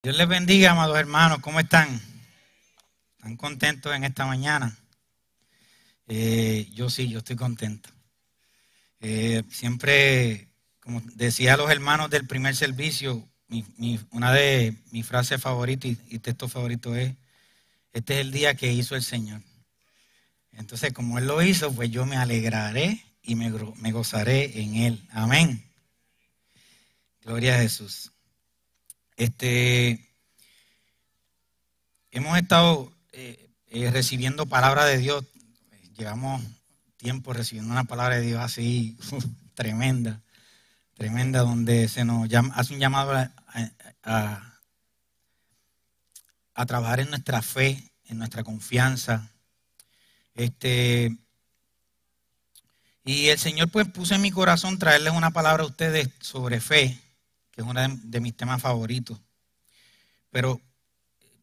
Dios les bendiga, amados hermanos. ¿Cómo están? ¿Están contentos en esta mañana? Eh, yo sí, yo estoy contento. Eh, siempre, como decía los hermanos del primer servicio, una de mis frases favoritas y, y texto favorito es, este es el día que hizo el Señor. Entonces, como Él lo hizo, pues yo me alegraré y me, me gozaré en Él. Amén. Gloria a Jesús. Este, hemos estado eh, eh, recibiendo palabra de Dios. Llevamos tiempo recibiendo una palabra de Dios así tremenda, tremenda, donde se nos hace un llamado a, a, trabajar en nuestra fe, en nuestra confianza. Este, y el Señor pues puso en mi corazón traerles una palabra a ustedes sobre fe es uno de, mis temas favoritos. Pero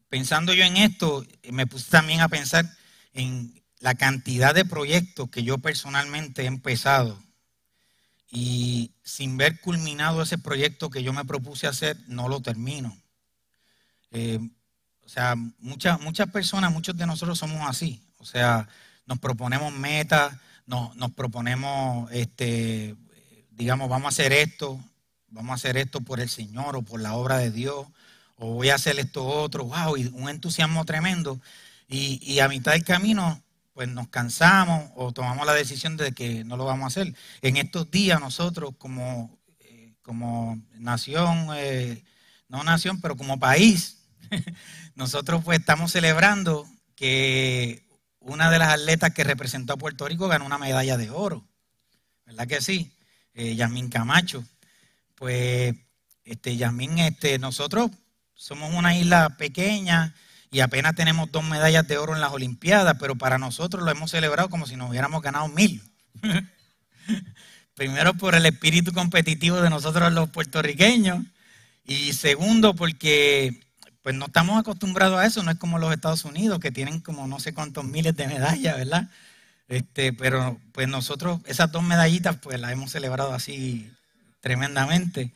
pensando yo en esto, me puse también a pensar en la cantidad de proyectos que yo personalmente he empezado y sin ver culminado ese proyecto que yo me propuse hacer, no lo termino. Eh, o sea, muchas, muchas personas, muchos de nosotros somos así. O sea, nos proponemos metas, nos, nos proponemos, este, digamos, vamos a hacer esto, vamos a hacer esto por el Señor o por la obra de Dios, o voy a hacer esto otro, wow, y un entusiasmo tremendo. Y, a mitad del camino, pues nos cansamos o tomamos la decisión de que no lo vamos a hacer. En estos días nosotros como, eh, como nación, eh, no nación, pero como país, nosotros pues estamos celebrando que una de las atletas que representó a Puerto Rico ganó una medalla de oro. ¿Verdad que sí? Eh, Yasmín Camacho pues, este, Yasmín, este, nosotros somos una isla pequeña y apenas tenemos dos medallas de oro en las Olimpiadas, pero para nosotros lo hemos celebrado como si nos hubiéramos ganado mil. Primero por el espíritu competitivo de nosotros los puertorriqueños y segundo porque pues no estamos acostumbrados a eso, no es como los Estados Unidos que tienen como no sé cuántos miles de medallas, ¿verdad? Este, pero pues nosotros esas dos medallitas pues las hemos celebrado así tremendamente.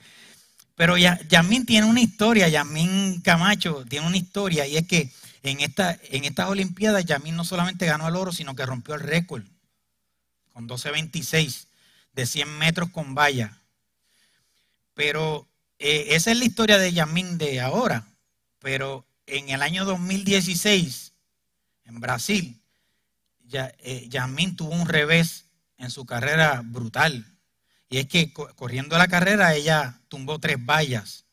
Pero Yamín tiene una historia, Yamín Camacho tiene una historia, y es que en, esta, en estas Olimpiadas Yamín no solamente ganó el oro, sino que rompió el récord con 12.26 de 100 metros con valla. Pero eh, esa es la historia de Yamín de ahora. Pero en el año 2016, en Brasil, eh, Yamín tuvo un revés en su carrera brutal. Y es que corriendo la carrera ella tumbó tres vallas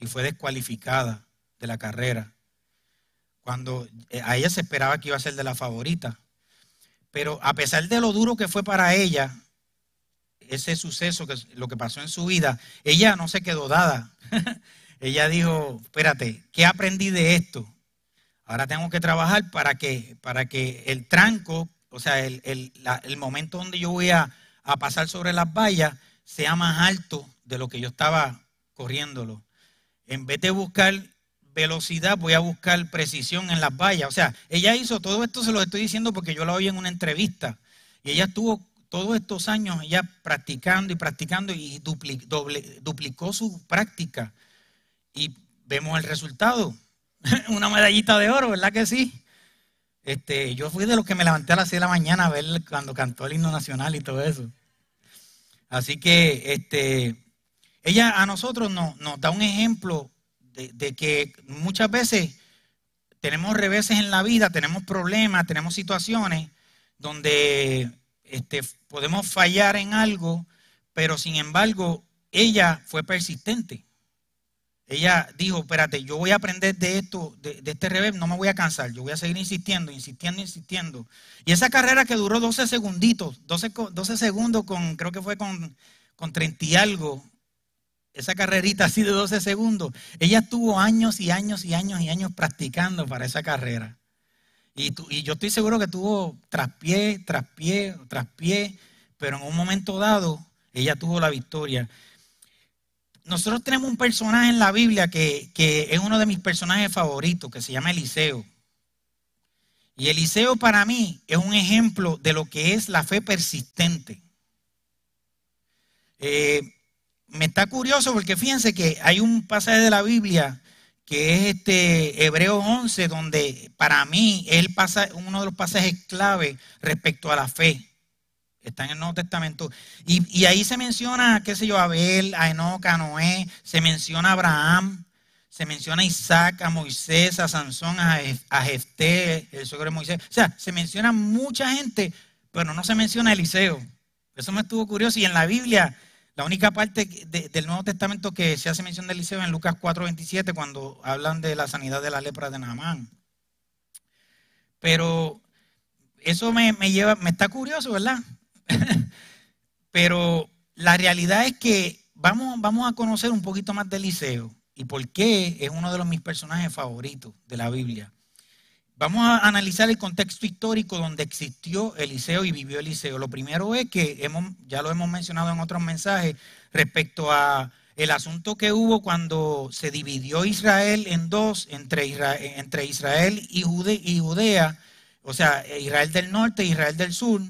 y fue descualificada de la carrera. Cuando eh, a ella se esperaba que iba a ser de la favorita. Pero a pesar de lo duro que fue para ella, ese suceso, que lo que pasó en su vida, ella no se quedó dada. ella dijo, espérate, ¿qué aprendí de esto? Ahora tengo que trabajar para que, para que el tranco, o sea, el, el momento donde yo voy a, a pasar sobre las vallas sea más alto de lo que yo estaba corriéndolo. En vez de buscar velocidad, voy a buscar precisión en las vallas. O sea, ella hizo todo esto, se lo estoy diciendo porque yo la oí en una entrevista. Y ella estuvo todos estos años ella practicando y practicando y duplicó su práctica. Y vemos el resultado. una medallita de oro, ¿verdad que sí? Este, yo fui de los que me levanté a las 6 de la mañana a ver cuando cantó el himno nacional y todo eso. Así que este, ella a nosotros nos, da un ejemplo de, que muchas veces tenemos reveses en la vida, tenemos problemas, tenemos situaciones donde este, podemos fallar en algo, pero sin embargo ella fue persistente. Ella dijo, espérate, yo voy a aprender de esto, de, este revés, no me voy a cansar, yo voy a seguir insistiendo, insistiendo, insistiendo. Y esa carrera que duró 12 segunditos, 12, 12 segundos con, creo que fue con, con 30 y algo, esa carrerita así de 12 segundos, ella estuvo años y años y años y años practicando para esa carrera. Y, y yo estoy seguro que tuvo traspié, traspié, traspié, pero en un momento dado ella tuvo la victoria. Nosotros tenemos un personaje en la Biblia que, es uno de mis personajes favoritos, que se llama Eliseo. Y Eliseo para mí es un ejemplo de lo que es la fe persistente. Eh, me está curioso porque fíjense que hay un pasaje de la Biblia que es este Hebreos 11, donde para mí es uno de los pasajes clave respecto a la fe. Está en el Nuevo Testamento. Y, ahí se menciona, qué sé yo, Abel, a Enoch, a Noé, se menciona a Abraham, se menciona a Isaac, a Moisés, a Sansón, a, a Jefté, el suegro de Moisés. O sea, se menciona mucha gente, pero no se menciona a Eliseo. Eso me estuvo curioso. Y en la Biblia la única parte del Nuevo Testamento que se hace mención de Eliseo es en Lucas 4:27, cuando hablan de la sanidad de la lepra de Naamán. Pero eso me, lleva, me está curioso, ¿verdad? Pero la realidad es que vamos, vamos a conocer un poquito más de Eliseo y por qué es uno de los mis personajes favoritos de la Biblia. Vamos a analizar el contexto histórico donde existió Eliseo y vivió Eliseo. Lo primero es que hemos, ya lo hemos mencionado en otros mensajes respecto a el asunto que hubo cuando se dividió Israel en dos, entre Israel, entre Israel y, Judea, o sea, Israel del norte e Israel del sur.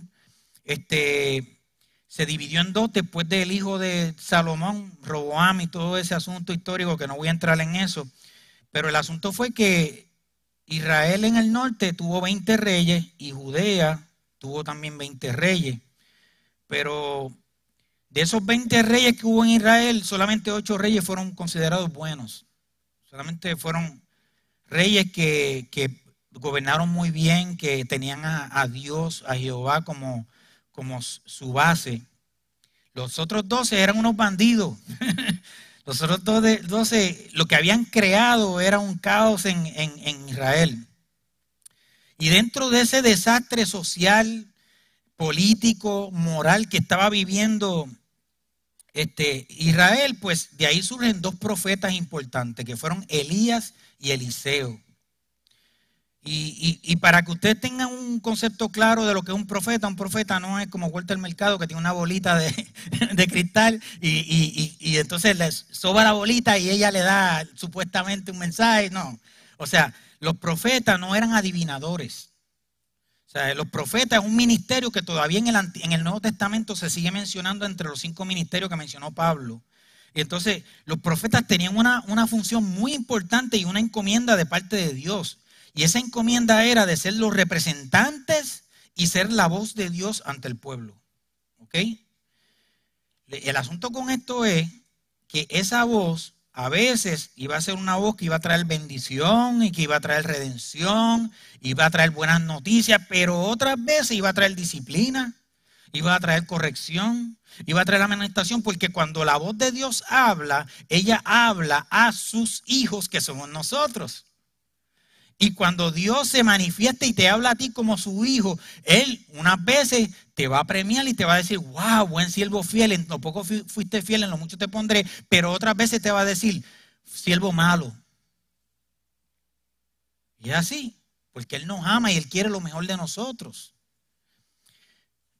Este, se dividió en dos después del hijo de Salomón, Roboam y todo ese asunto histórico que no voy a entrar en eso. Pero el asunto fue que Israel en el norte tuvo 20 reyes y Judea tuvo también 20 reyes. Pero de esos 20 reyes que hubo en Israel, solamente 8 reyes fueron considerados buenos. Solamente fueron reyes que, gobernaron muy bien, que tenían a, Dios, a Jehová como, como su base. Los otros 12 eran unos bandidos. Los otros 12, lo que habían creado era un caos en, Israel. Y dentro de ese desastre social, político, moral que estaba viviendo este, Israel, pues de ahí surgen dos profetas importantes, que fueron Elías y Eliseo. Y, para que ustedes tengan un concepto claro de lo que es un profeta, un profeta no es como vuelta al mercado que tiene una bolita de, cristal y, entonces le soba la bolita y ella le da supuestamente un mensaje. No, o sea, los profetas no eran adivinadores. O sea, los profetas es un ministerio que todavía en el, en el Nuevo Testamento se sigue mencionando entre los cinco ministerios que mencionó Pablo. Y entonces los profetas tenían una, una función muy importante y una encomienda de parte de Dios. Y esa encomienda era de ser los representantes y ser la voz de Dios ante el pueblo. ¿Ok? El asunto con esto es que esa voz a veces iba a ser una voz que iba a traer bendición y que iba a traer redención, iba a traer buenas noticias, pero otras veces iba a traer disciplina, iba a traer corrección, iba a traer amonestación, porque cuando la voz de Dios habla, ella habla a sus hijos que somos nosotros. Y cuando Dios se manifiesta y te habla a ti como su hijo, Él unas veces te va a premiar y te va a decir, wow, buen siervo fiel, en lo poco fuiste fiel, en lo mucho te pondré, pero otras veces te va a decir, siervo malo. Y es así, porque Él nos ama y Él quiere lo mejor de nosotros.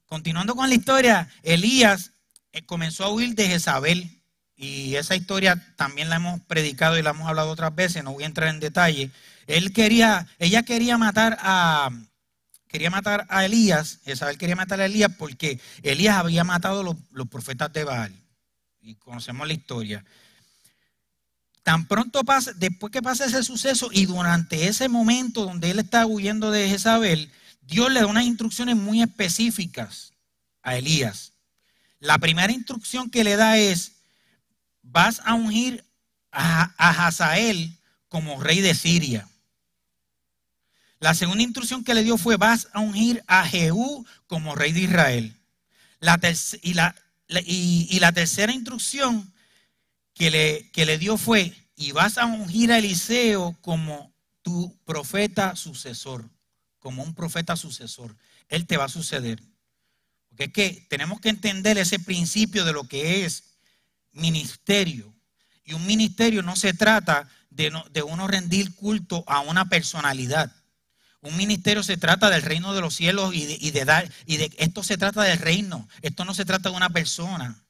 Continuando con la historia, Elías eh, comenzó a huir de Jezabel. Y esa historia también la hemos predicado y la hemos hablado otras veces, no voy a entrar en detalle. Él quería, ella quería matar a, quería matar a Elías, Isabel quería matar a Elías porque Elías había matado a los, profetas de Baal. Y conocemos la historia. Tan pronto pasa, después que pasa ese suceso y durante ese momento donde él está huyendo de Jezabel, Dios le da unas instrucciones muy específicas a Elías. La primera instrucción que le da es, vas a ungir a, Hazael como rey de Siria. La segunda instrucción que le dio fue, vas a ungir a Jehú como rey de Israel. Y, la, la tercera instrucción que le, que le dio fue, y vas a ungir a Eliseo como tu profeta sucesor, como un profeta sucesor. Él te va a suceder. Porque es que tenemos que entender ese principio de lo que es ministerio. Y un ministerio no se trata de, de uno rendir culto a una personalidad. Un ministerio se trata del reino de los cielos y de, y de, dar, y de esto se trata del reino. Esto no se trata de una persona.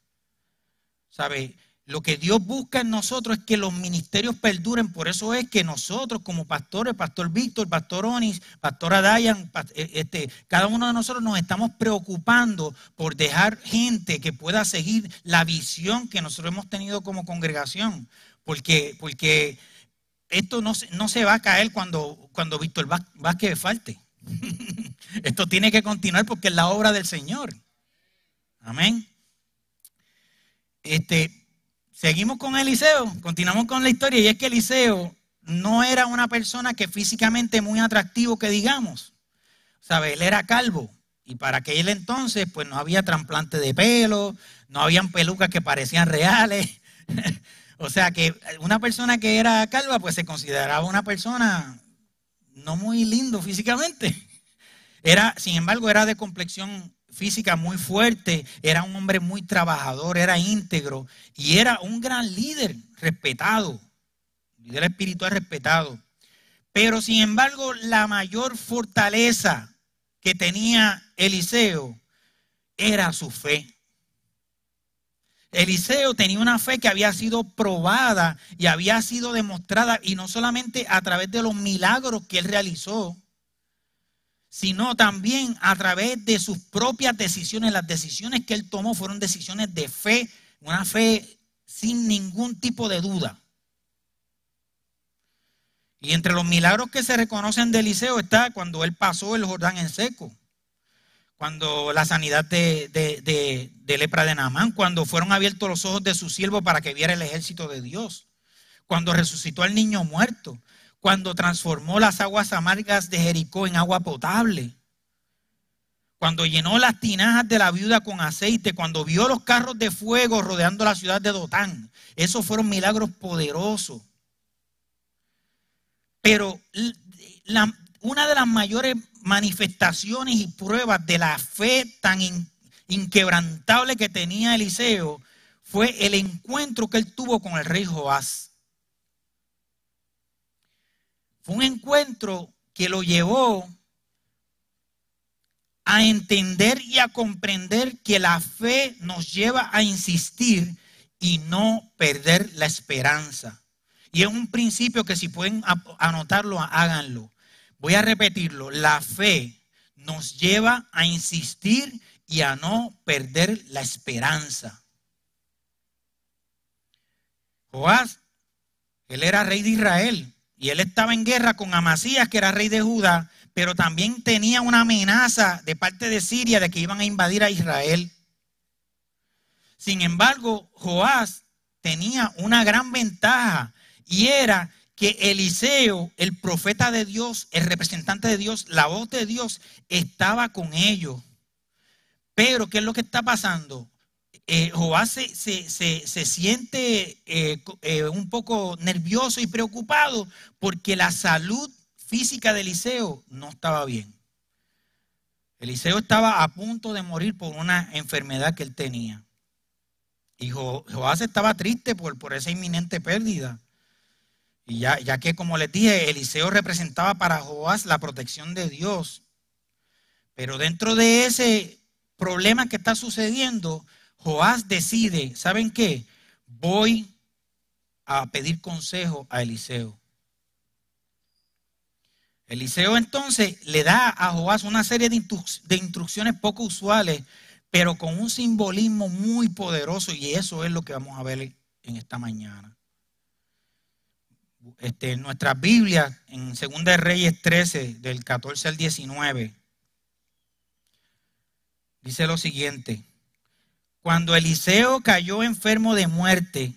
¿Sabe? Lo que Dios busca en nosotros es que los ministerios perduren. Por eso es que nosotros como pastores, Pastor Víctor, Pastor Onis, Pastora Dayan, eh, este, cada uno de nosotros nos estamos preocupando por dejar gente que pueda seguir la visión que nosotros hemos tenido como congregación. Porque, porque esto no, no se va a caer cuando, cuando Víctor Vázquez falte. esto tiene que continuar porque es la obra del Señor. Amén. Este, Seguimos con Eliseo, continuamos con la historia y es que Eliseo no era una persona que físicamente muy atractivo que digamos. ¿Sabe? Él era calvo y para aquel entonces pues no había trasplante de pelo, no habían pelucas que parecían reales. o sea que una persona que era calva pues se consideraba una persona no muy lindo físicamente. Era, sin embargo, era de complexión física muy fuerte, era un hombre muy trabajador, era íntegro y era un gran líder respetado, líder espiritual respetado. Pero sin embargo, la mayor fortaleza que tenía Eliseo era su fe. Eliseo tenía una fe que había sido probada y había sido demostrada, y no solamente a través de los milagros que él realizó, sino también a través de sus propias decisiones. Las decisiones que él tomó fueron decisiones de fe, una fe sin ningún tipo de duda. Y entre los milagros que se reconocen de Eliseo está cuando él pasó el Jordán en seco, cuando la sanidad de, de, lepra de Naamán, cuando fueron abiertos los ojos de su siervo para que viera el ejército de Dios, cuando resucitó al niño muerto, cuando transformó las aguas amargas de Jericó en agua potable, cuando llenó las tinajas de la viuda con aceite, cuando vio los carros de fuego rodeando la ciudad de Dotán. Esos fueron milagros poderosos. Pero una de las mayores manifestaciones y pruebas de la fe tan inquebrantable que tenía Eliseo fue el encuentro que él tuvo con el rey Joás. Fue un encuentro que lo llevó a entender y a comprender que la fe nos lleva a insistir y no perder la esperanza. Y es un principio que si pueden anotarlo, háganlo. Voy a repetirlo. La fe nos lleva a insistir y a no perder la esperanza. Joás, él era rey de Israel. Y él estaba en guerra con Amasías, que era rey de Judá, pero también tenía una amenaza de parte de Siria de que iban a invadir a Israel. Sin embargo, Joás tenía una gran ventaja y era que Eliseo, el profeta de Dios, el representante de Dios, la voz de Dios, estaba con ellos. Pero, ¿qué es lo que está pasando? Eh, Joás se, siente eh, eh, un poco nervioso y preocupado porque la salud física de Eliseo no estaba bien. Eliseo estaba a punto de morir por una enfermedad que él tenía. Y Joás estaba triste por, por esa inminente pérdida. Y ya, ya que, como les dije, Eliseo representaba para Joás la protección de Dios. Pero dentro de ese problema que está sucediendo, Joás decide, ¿saben qué? Voy a pedir consejo a Eliseo. Eliseo entonces le da a Joás una serie de, instrucciones poco usuales, pero con un simbolismo muy poderoso y eso es lo que vamos a ver en esta mañana. Este, en nuestra Biblia, en 2 Reyes 13, del 14 al 19, dice lo siguiente. Cuando Eliseo cayó enfermo de muerte,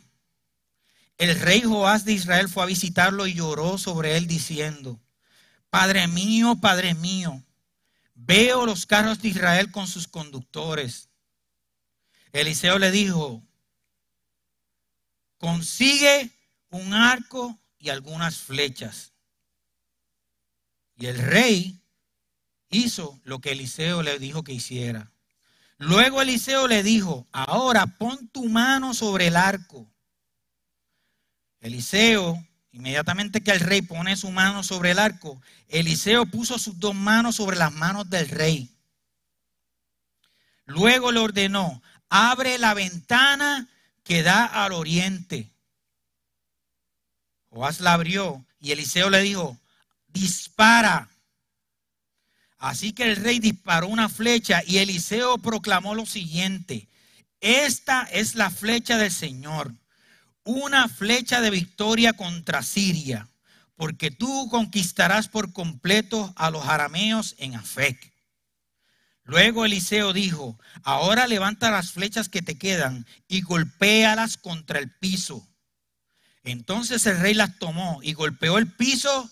el rey Joás de Israel fue a visitarlo y lloró sobre él diciendo, Padre mío, Padre mío, veo los carros de Israel con sus conductores. Eliseo le dijo, consigue un arco y algunas flechas. Y el rey hizo lo que Eliseo le dijo que hiciera. Luego Eliseo le dijo, ahora pon tu mano sobre el arco. Eliseo, inmediatamente que el rey pone su mano sobre el arco, Eliseo puso sus dos manos sobre las manos del rey. Luego le ordenó, abre la ventana que da al oriente. Joás la abrió y Eliseo le dijo, dispara. Así que el rey disparó una flecha y Eliseo proclamó lo siguiente, esta es la flecha del Señor, una flecha de victoria contra Siria, porque tú conquistarás por completo a los arameos en Afec. Luego Eliseo dijo, ahora levanta las flechas que te quedan y golpéalas contra el piso. Entonces el rey las tomó y golpeó el piso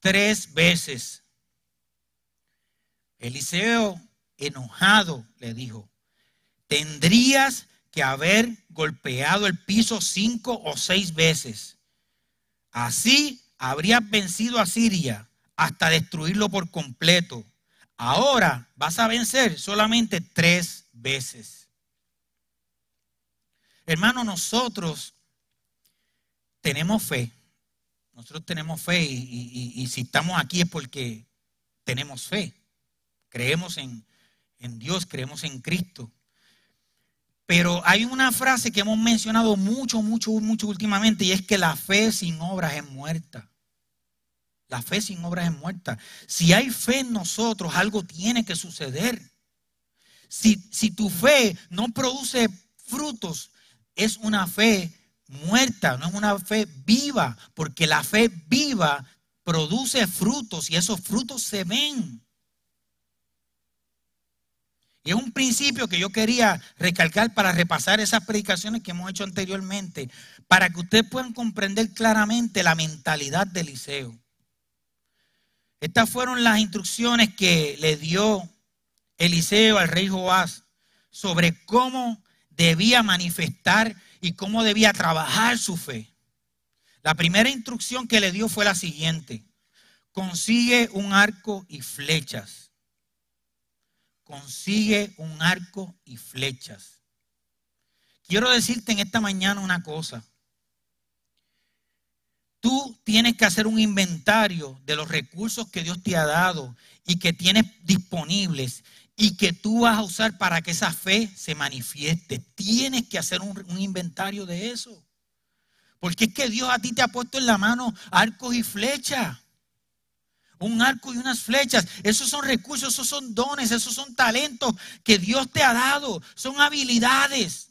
tres veces. Eliseo, enojado, le dijo, tendrías que haber golpeado el piso cinco o seis veces. Así habrías vencido a Siria hasta destruirlo por completo. Ahora vas a vencer solamente tres veces. Hermano, nosotros tenemos fe. Nosotros tenemos fe y, y, si estamos aquí es porque tenemos fe. Creemos en, en Dios, creemos en Cristo. Pero hay una frase que hemos mencionado mucho, mucho, mucho últimamente y es que la fe sin obras es muerta. La fe sin obras es muerta. Si hay fe en nosotros, algo tiene que suceder. Si, si tu fe no produce frutos, es una fe muerta, no es una fe viva, porque la fe viva produce frutos y esos frutos se ven. Y es un principio que yo quería recalcar para repasar esas predicaciones que hemos hecho anteriormente, para que ustedes puedan comprender claramente la mentalidad de Eliseo. Estas fueron las instrucciones que le dio Eliseo al rey Joás sobre cómo debía manifestar y cómo debía trabajar su fe. La primera instrucción que le dio fue la siguiente. Consigue un arco y flechas. Consigue un arco y flechas. Quiero decirte en esta mañana una cosa. Tú tienes que hacer un inventario de los recursos que Dios te ha dado y que tienes disponibles y que tú vas a usar para que esa fe se manifieste. Tienes que hacer un, inventario de eso. Porque es que Dios a ti te ha puesto en la mano arcos y flechas. Un arco y unas flechas. Esos son recursos, esos son dones, esos son talentos que Dios te ha dado. Son habilidades.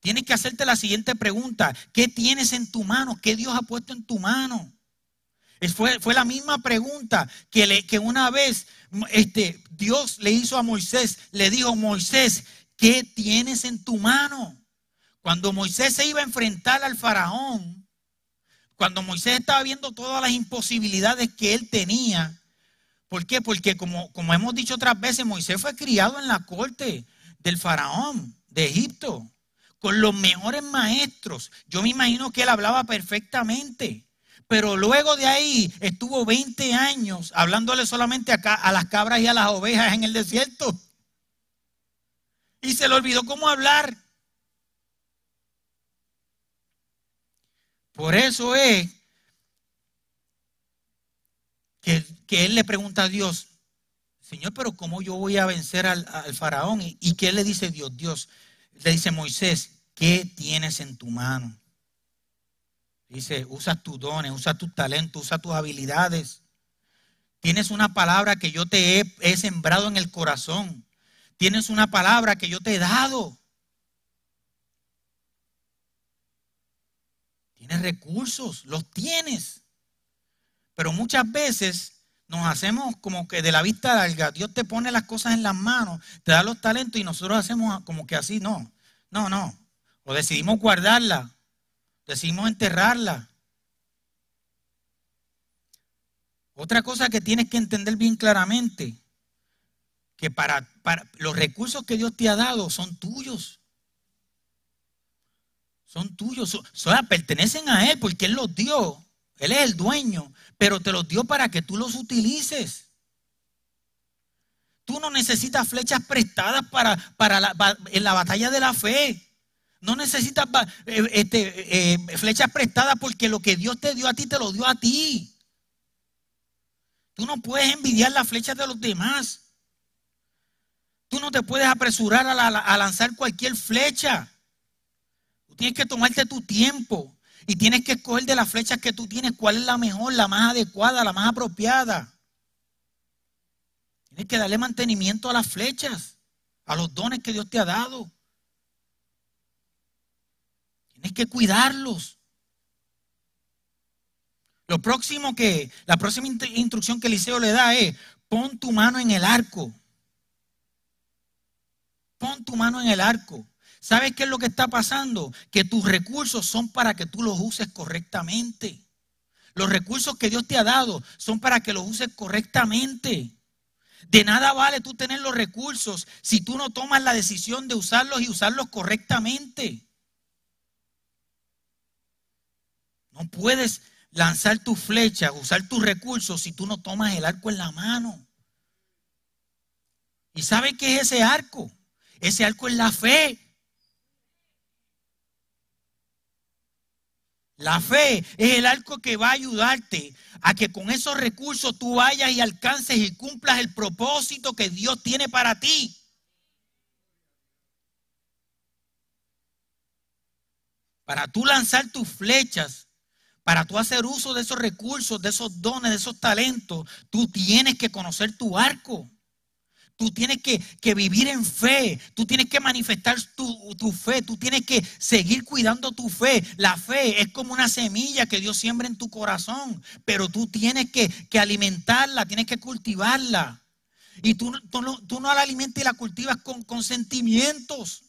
Tienes que hacerte la siguiente pregunta. ¿Qué tienes en tu mano? ¿Qué Dios ha puesto en tu mano? Fue, fue la misma pregunta que, le, que una vez este, Dios le hizo a Moisés. Le dijo, Moisés, ¿qué tienes en tu mano? Cuando Moisés se iba a enfrentar al faraón, cuando Moisés estaba viendo todas las imposibilidades que él tenía, ¿por qué? Porque como, hemos dicho otras veces, Moisés fue criado en la corte del faraón de Egipto con los mejores maestros. Yo me imagino que él hablaba perfectamente. Pero luego de ahí estuvo 20 años hablándole solamente a, a, las cabras y a las ovejas en el desierto. Y se le olvidó cómo hablar. Por eso es que, él le pregunta a Dios, Señor, pero ¿cómo yo voy a vencer al, faraón? ¿Y, ¿Y qué le dice Dios? Dios, le dice Moisés, ¿qué tienes en tu mano? Dice, usa tus dones, usa tus talentos, usa tus habilidades. Tienes una palabra que yo te he, sembrado en el corazón. Tienes una palabra que yo te he dado. Recursos, los tienes. Pero muchas veces nos hacemos como que de la vista larga. Dios te pone las cosas en las manos, te da los talentos y nosotros hacemos como que así. No, no, no. O decidimos guardarla, decidimos enterrarla. Otra cosa que tienes que entender bien claramente, que para, para, los recursos que Dios te ha dado son tuyos. Son tuyos, pertenecen a Él porque Él los dio. Él es el dueño, pero te los dio para que tú los utilices. Tú no necesitas flechas prestadas para, para en la batalla de la fe. No necesitas eh, este, eh, flechas prestadas porque lo que Dios te dio a ti te lo dio a ti. Tú no puedes envidiar las flechas de los demás. Tú no te puedes apresurar a, lanzar cualquier flecha. Tú tienes que tomarte tu tiempo y tienes que escoger de las flechas que tú tienes cuál es la mejor, la más adecuada, la más apropiada. Tienes que darle mantenimiento a las flechas, a los dones que Dios te ha dado. Tienes que cuidarlos. Lo próximo que, la próxima instrucción que Eliseo le da es, pon tu mano en el arco. Pon tu mano en el arco. ¿Sabes qué es lo que está pasando? Que tus recursos son para que tú los uses correctamente. Los recursos que Dios te ha dado son para que los uses correctamente. De nada vale tú tener los recursos si tú no tomas la decisión de usarlos y usarlos correctamente. No puedes lanzar tu flecha, usar tus recursos si tú no tomas el arco en la mano. ¿Y sabes qué es ese arco? Ese arco es la fe. La fe es el arco que va a ayudarte a que con esos recursos tú vayas y alcances y cumplas el propósito que Dios tiene para ti. Para tú lanzar tus flechas, para tú hacer uso de esos recursos, de esos dones, de esos talentos, tú tienes que conocer tu arco. Tú tienes que, vivir en fe. Tú tienes que manifestar tu, fe. Tú tienes que seguir cuidando tu fe. La fe es como una semilla que Dios siembra en tu corazón. Pero tú tienes que, alimentarla, tienes que cultivarla. Y tú, tú, no la alimentas y la cultivas con sentimientos.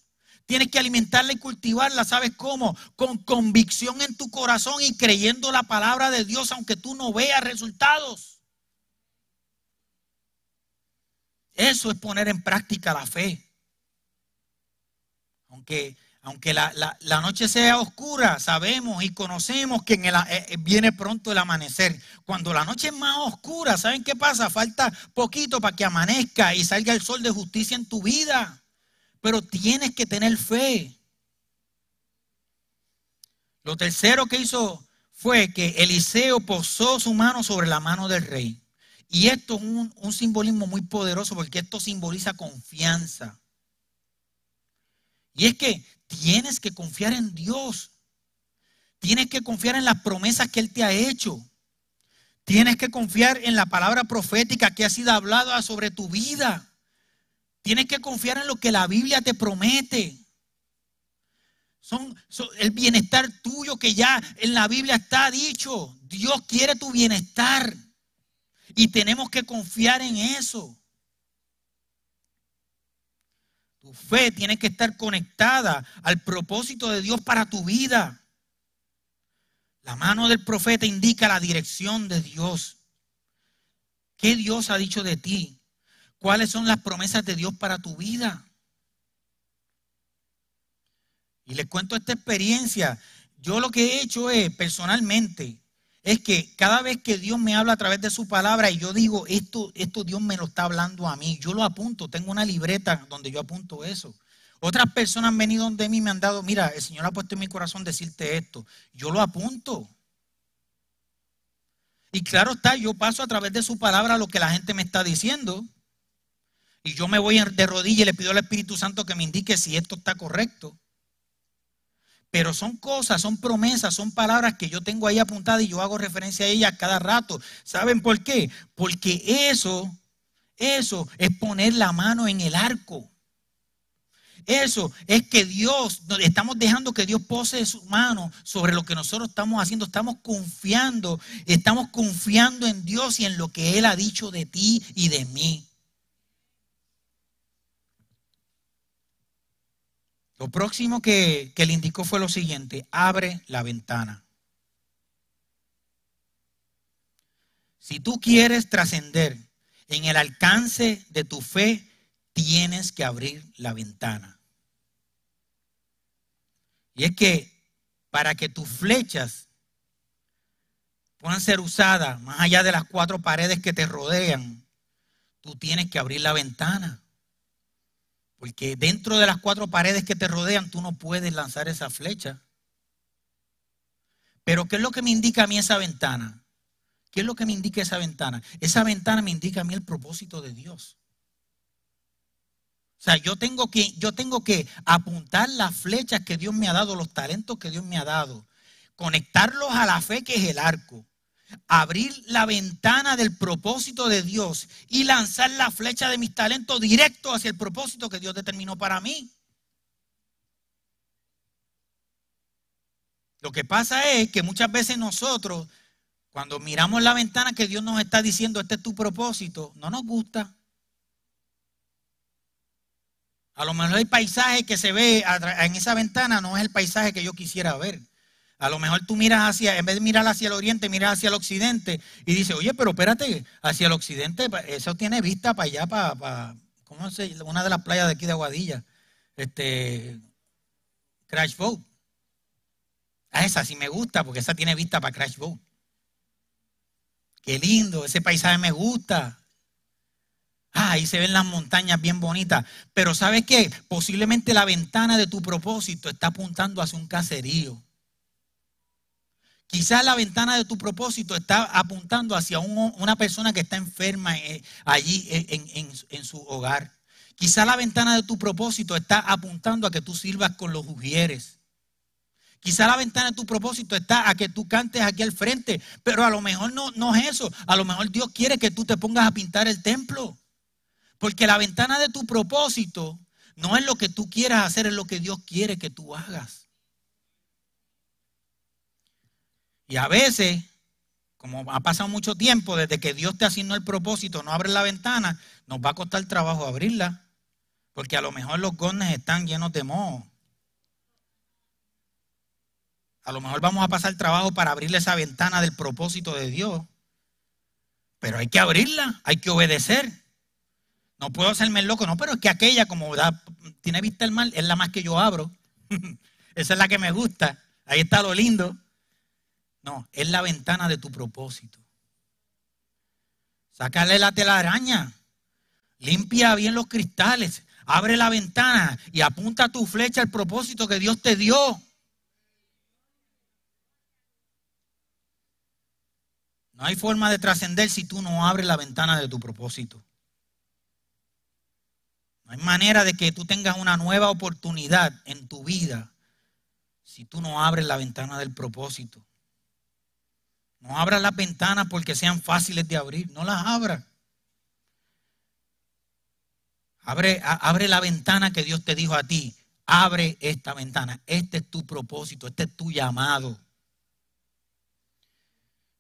Tienes que alimentarla y cultivarla, ¿sabes cómo? Con convicción en tu corazón y creyendo la palabra de Dios, aunque tú no veas resultados. Eso es poner en práctica la fe. Aunque, aunque la, noche sea oscura, sabemos y conocemos que eh, eh, viene pronto el amanecer. Cuando la noche es más oscura, ¿saben qué pasa? Falta poquito para que amanezca y salga el sol de justicia en tu vida. Pero tienes que tener fe. Lo tercero que hizo fue que Eliseo posó su mano sobre la mano del rey. Y esto es un, simbolismo muy poderoso porque esto simboliza confianza. Y es que tienes que confiar en Dios. Tienes que confiar en las promesas que Él te ha hecho. Tienes que confiar en la palabra profética que ha sido hablada sobre tu vida. Tienes que confiar en lo que la Biblia te promete. son, el bienestar tuyo que ya en la Biblia está dicho. Dios quiere tu bienestar. Y tenemos que confiar en eso. Tu fe tiene que estar conectada al propósito de Dios para tu vida. La mano del profeta indica la dirección de Dios. ¿Qué Dios ha dicho de ti? ¿Cuáles son las promesas de Dios para tu vida? Y les cuento esta experiencia. Yo lo que he hecho es, personalmente, es que cada vez que Dios me habla a través de su palabra y yo digo, esto, esto Dios me lo está hablando a mí, yo lo apunto, tengo una libreta donde yo apunto eso. Otras personas han venido donde mí y me han dado, mira, el Señor ha puesto en mi corazón decirte esto, yo lo apunto. Y claro está, yo paso a través de su palabra lo que la gente me está diciendo. Y yo me voy de rodillas y le pido al Espíritu Santo que me indique si esto está correcto. Pero son cosas, son promesas, son palabras que yo tengo ahí apuntadas y yo hago referencia a ellas cada rato. ¿Saben por qué? Porque eso, eso es poner la mano en el arco. Eso es que Dios, estamos dejando que Dios pose su mano sobre lo que nosotros estamos haciendo. Estamos confiando, estamos confiando en Dios y en lo que Él ha dicho de ti y de mí. Lo próximo que, le indicó fue lo siguiente, abre la ventana. Si tú quieres trascender en el alcance de tu fe, tienes que abrir la ventana. Y es que para que tus flechas puedan ser usadas más allá de las cuatro paredes que te rodean, tú tienes que abrir la ventana. Porque dentro de las cuatro paredes que te rodean, tú no puedes lanzar esa flecha. Pero ¿qué es lo que me indica a mí esa ventana? ¿Qué es lo que me indica esa ventana? Esa ventana me indica a mí el propósito de Dios. O sea, yo tengo que, yo tengo que apuntar las flechas que Dios me ha dado, los talentos que Dios me ha dado, conectarlos a la fe que es el arco, abrir la ventana del propósito de Dios y lanzar la flecha de mis talentos directo hacia el propósito que Dios determinó para mí. Lo que pasa es que muchas veces nosotros, cuando miramos la ventana que Dios nos está diciendo, este es tu propósito, no nos gusta. A lo mejor el paisaje que se ve en esa ventana no es el paisaje que yo quisiera ver. A lo mejor tú miras hacia, en vez de mirar hacia el oriente, miras hacia el occidente y dices, oye, pero espérate, hacia el occidente, eso tiene vista para allá, para, ¿cómo se Una de las playas de aquí de Aguadilla, este, Crash Boat. A ah, esa sí me gusta, porque esa tiene vista para Crash Boat. Qué lindo, ese paisaje me gusta. Ah, ahí se ven las montañas bien bonitas. Pero ¿sabes qué? Posiblemente la ventana de tu propósito está apuntando hacia un caserío. Quizás la ventana de tu propósito está apuntando hacia una persona que está enferma eh, allí en, su hogar. Quizás la ventana de tu propósito está apuntando a que tú sirvas con los ujieres. Quizá la ventana de tu propósito está a que tú cantes aquí al frente, pero a lo mejor no, no es eso. A lo mejor Dios quiere que tú te pongas a pintar el templo. Porque la ventana de tu propósito no es lo que tú quieras hacer, es lo que Dios quiere que tú hagas. Y a veces, como ha pasado mucho tiempo desde que Dios te asignó el propósito, no abres la ventana, nos va a costar trabajo abrirla. Porque a lo mejor los gones están llenos de moho. A lo mejor vamos a pasar trabajo para abrirle esa ventana del propósito de Dios. Pero hay que abrirla, hay que obedecer. No puedo hacerme loco, no, pero es que aquella, como tiene vista el mal, es la más que yo abro. Esa es la que me gusta. Ahí está lo lindo. No, es la ventana de tu propósito. Sácale la telaraña. Limpia bien los cristales. Abre la ventana y apunta tu flecha al propósito que Dios te dio. No hay forma de trascender si tú no abres la ventana de tu propósito. No hay manera de que tú tengas una nueva oportunidad en tu vida si tú no abres la ventana del propósito. No abras las ventanas porque sean fáciles de abrir, no las. Abre, abre la ventana que Dios te dijo a ti. Abre esta ventana. Este es tu propósito, este es tu llamado.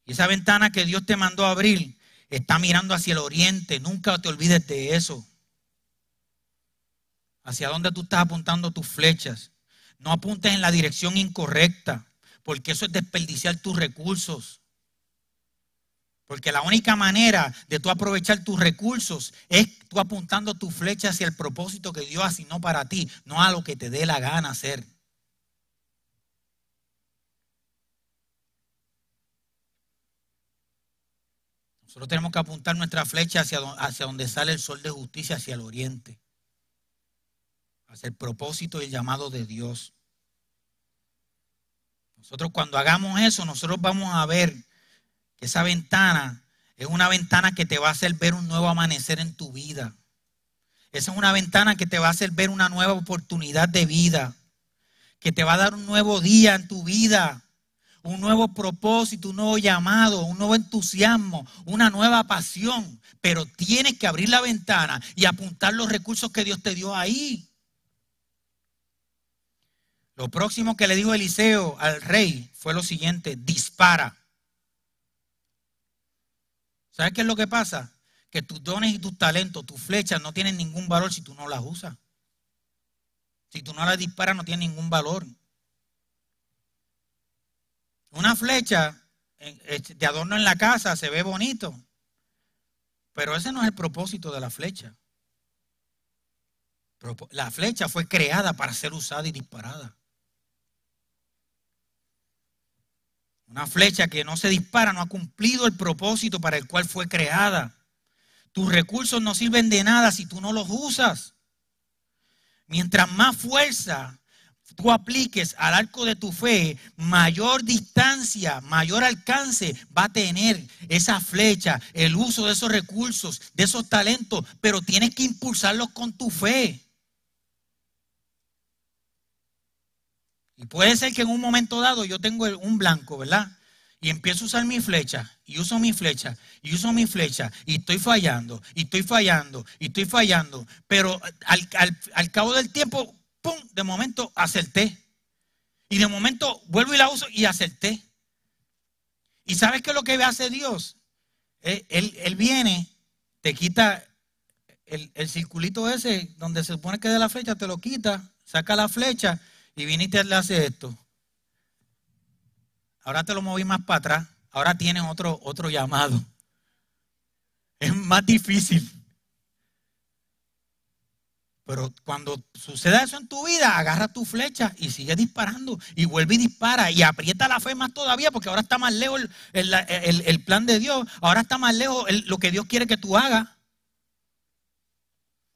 Y esa ventana que Dios te mandó a abrir está mirando hacia el oriente. Nunca te olvides de eso hacia dónde tú estás apuntando tus flechas. No apuntes en la dirección incorrecta, porque eso es desperdiciar tus recursos. Porque la única manera de tú aprovechar tus recursos es tú apuntando tus flechas hacia el propósito que Dios asignó para ti, no a lo que te dé la gana hacer. Nosotros tenemos que apuntar nuestra flecha hacia, hacia donde sale el sol de justicia, hacia el oriente hacia el propósito y el llamado de Dios. Nosotros cuando hagamos eso, nosotros vamos a ver esa ventana es una ventana que te va a hacer ver un nuevo amanecer en tu vida. Esa es una ventana que te va a hacer ver una nueva oportunidad de vida, que te va a dar un nuevo día en tu vida, un nuevo propósito, un nuevo llamado, un nuevo entusiasmo, una nueva pasión. Pero tienes que abrir la ventana y apuntar los recursos que Dios te dio ahí. Lo próximo que le dijo Eliseo al rey fue lo siguiente, dispara. ¿Sabes qué es lo que pasa? Que tus dones y tus talentos, tus flechas no tienen ningún valor si tú no las usas. Si tú no las disparas no tiene ningún valor. Una flecha de adorno en la casa se ve bonito, pero ese no es el propósito de la flecha. La flecha fue creada para ser usada y disparada. Una flecha que no se dispara no ha cumplido el propósito para el cual fue creada. Tus recursos no sirven de nada si tú no los usas. Mientras más fuerza tú apliques al arco de tu fe, mayor distancia, mayor alcance va a tener esa flecha, el uso de esos recursos, de esos talentos, pero tienes que impulsarlos con tu fe. Y puede ser que en un momento dado yo tengo un blanco, ¿verdad? Y empiezo a usar mi flecha, y uso mi flecha, y uso mi flecha, y estoy fallando, y estoy fallando, y estoy fallando. Pero al, cabo del tiempo, ¡pum! De momento acerté. Y de momento vuelvo y la uso y acerté. ¿Y sabes qué es lo que hace Dios? Eh, él, viene, te quita el, el, circulito ese donde se supone que de la flecha, te lo quita, saca la flecha y viniste y le hace esto. Ahora te lo moví más para atrás. Ahora tienes otro, otro llamado. Es más difícil. Pero cuando suceda eso en tu vida, agarra tu flecha y sigue disparando. Y vuelve y dispara. Y aprieta la fe más todavía, porque ahora está más lejos el, plan de Dios. Ahora está más lejos lo que Dios quiere que tú hagas.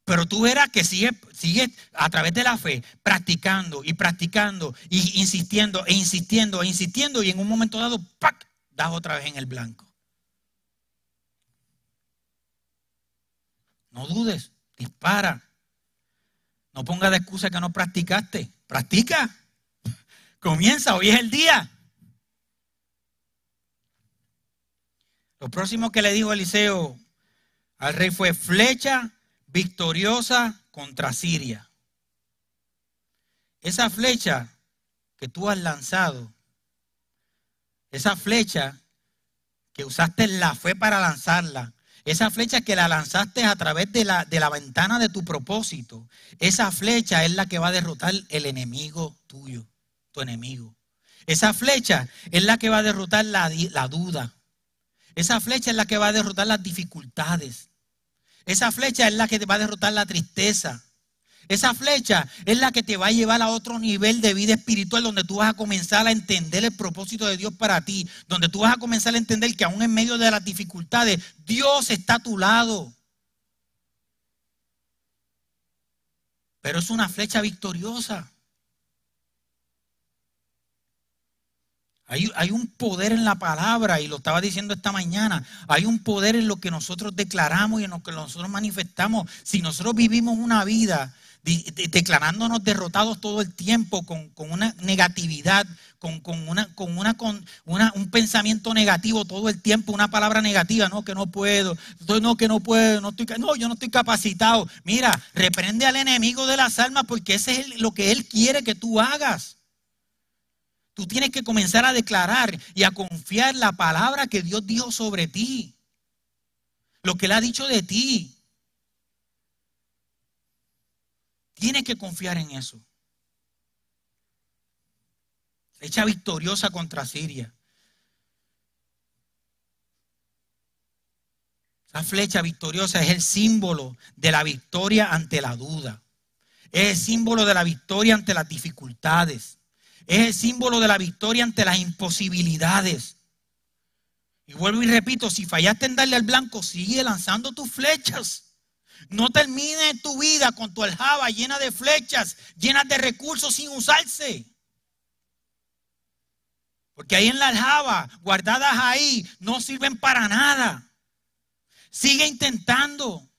Pero tú verás que sigue, sigue a través de la fe practicando y practicando y insistiendo e insistiendo e insistiendo y en un momento dado, ¡pac! das otra vez en el blanco. No dudes, dispara. No ponga de excusa que no practicaste. Practica. Comienza, hoy es el día. Lo próximo que le dijo Eliseo al rey fue flecha victoriosa contra Siria. Esa flecha que tú has lanzado, esa flecha que usaste la fe para lanzarla, esa flecha que la lanzaste a través de la, de la ventana de tu propósito, esa flecha es la que va a derrotar el enemigo tuyo, tu enemigo. Esa flecha es la que va a derrotar la, la duda. Esa flecha es la que va a derrotar las dificultades. Esa flecha es la que te va a derrotar la tristeza. Esa flecha es la que te va a llevar a otro nivel de vida espiritual donde tú vas a comenzar a entender el propósito de Dios para ti, donde tú vas a comenzar a entender que aún en medio de las dificultades, Dios está a tu lado. Pero es una flecha victoriosa. Hay, un poder en la palabra, y lo estaba diciendo esta mañana, hay un poder en lo que nosotros declaramos y en lo que nosotros manifestamos. Si nosotros vivimos una vida declarándonos derrotados todo el tiempo con, una negatividad, con, una, con, una, con un pensamiento negativo todo el tiempo, una palabra negativa, no, que no puedo, no, que no puedo, no, estoy, no, yo no estoy capacitado. Mira, reprende al enemigo de las almas porque ese es lo que él quiere que tú hagas. Tú tienes que comenzar a declarar y a confiar la palabra que Dios dijo sobre ti. Lo que Él ha dicho de ti. Tienes que confiar en eso. Flecha victoriosa contra Siria. Esa flecha victoriosa es el símbolo de la victoria ante la duda. Es el símbolo de la victoria ante las dificultades. Es el símbolo de la victoria ante las imposibilidades. Y vuelvo y repito, si fallaste en darle al blanco, sigue lanzando tus flechas. No termine tu vida con tu aljaba llena de flechas, llena de recursos sin usarse. Porque ahí en la aljaba, guardadas ahí, no sirven para nada. Sigue intentando.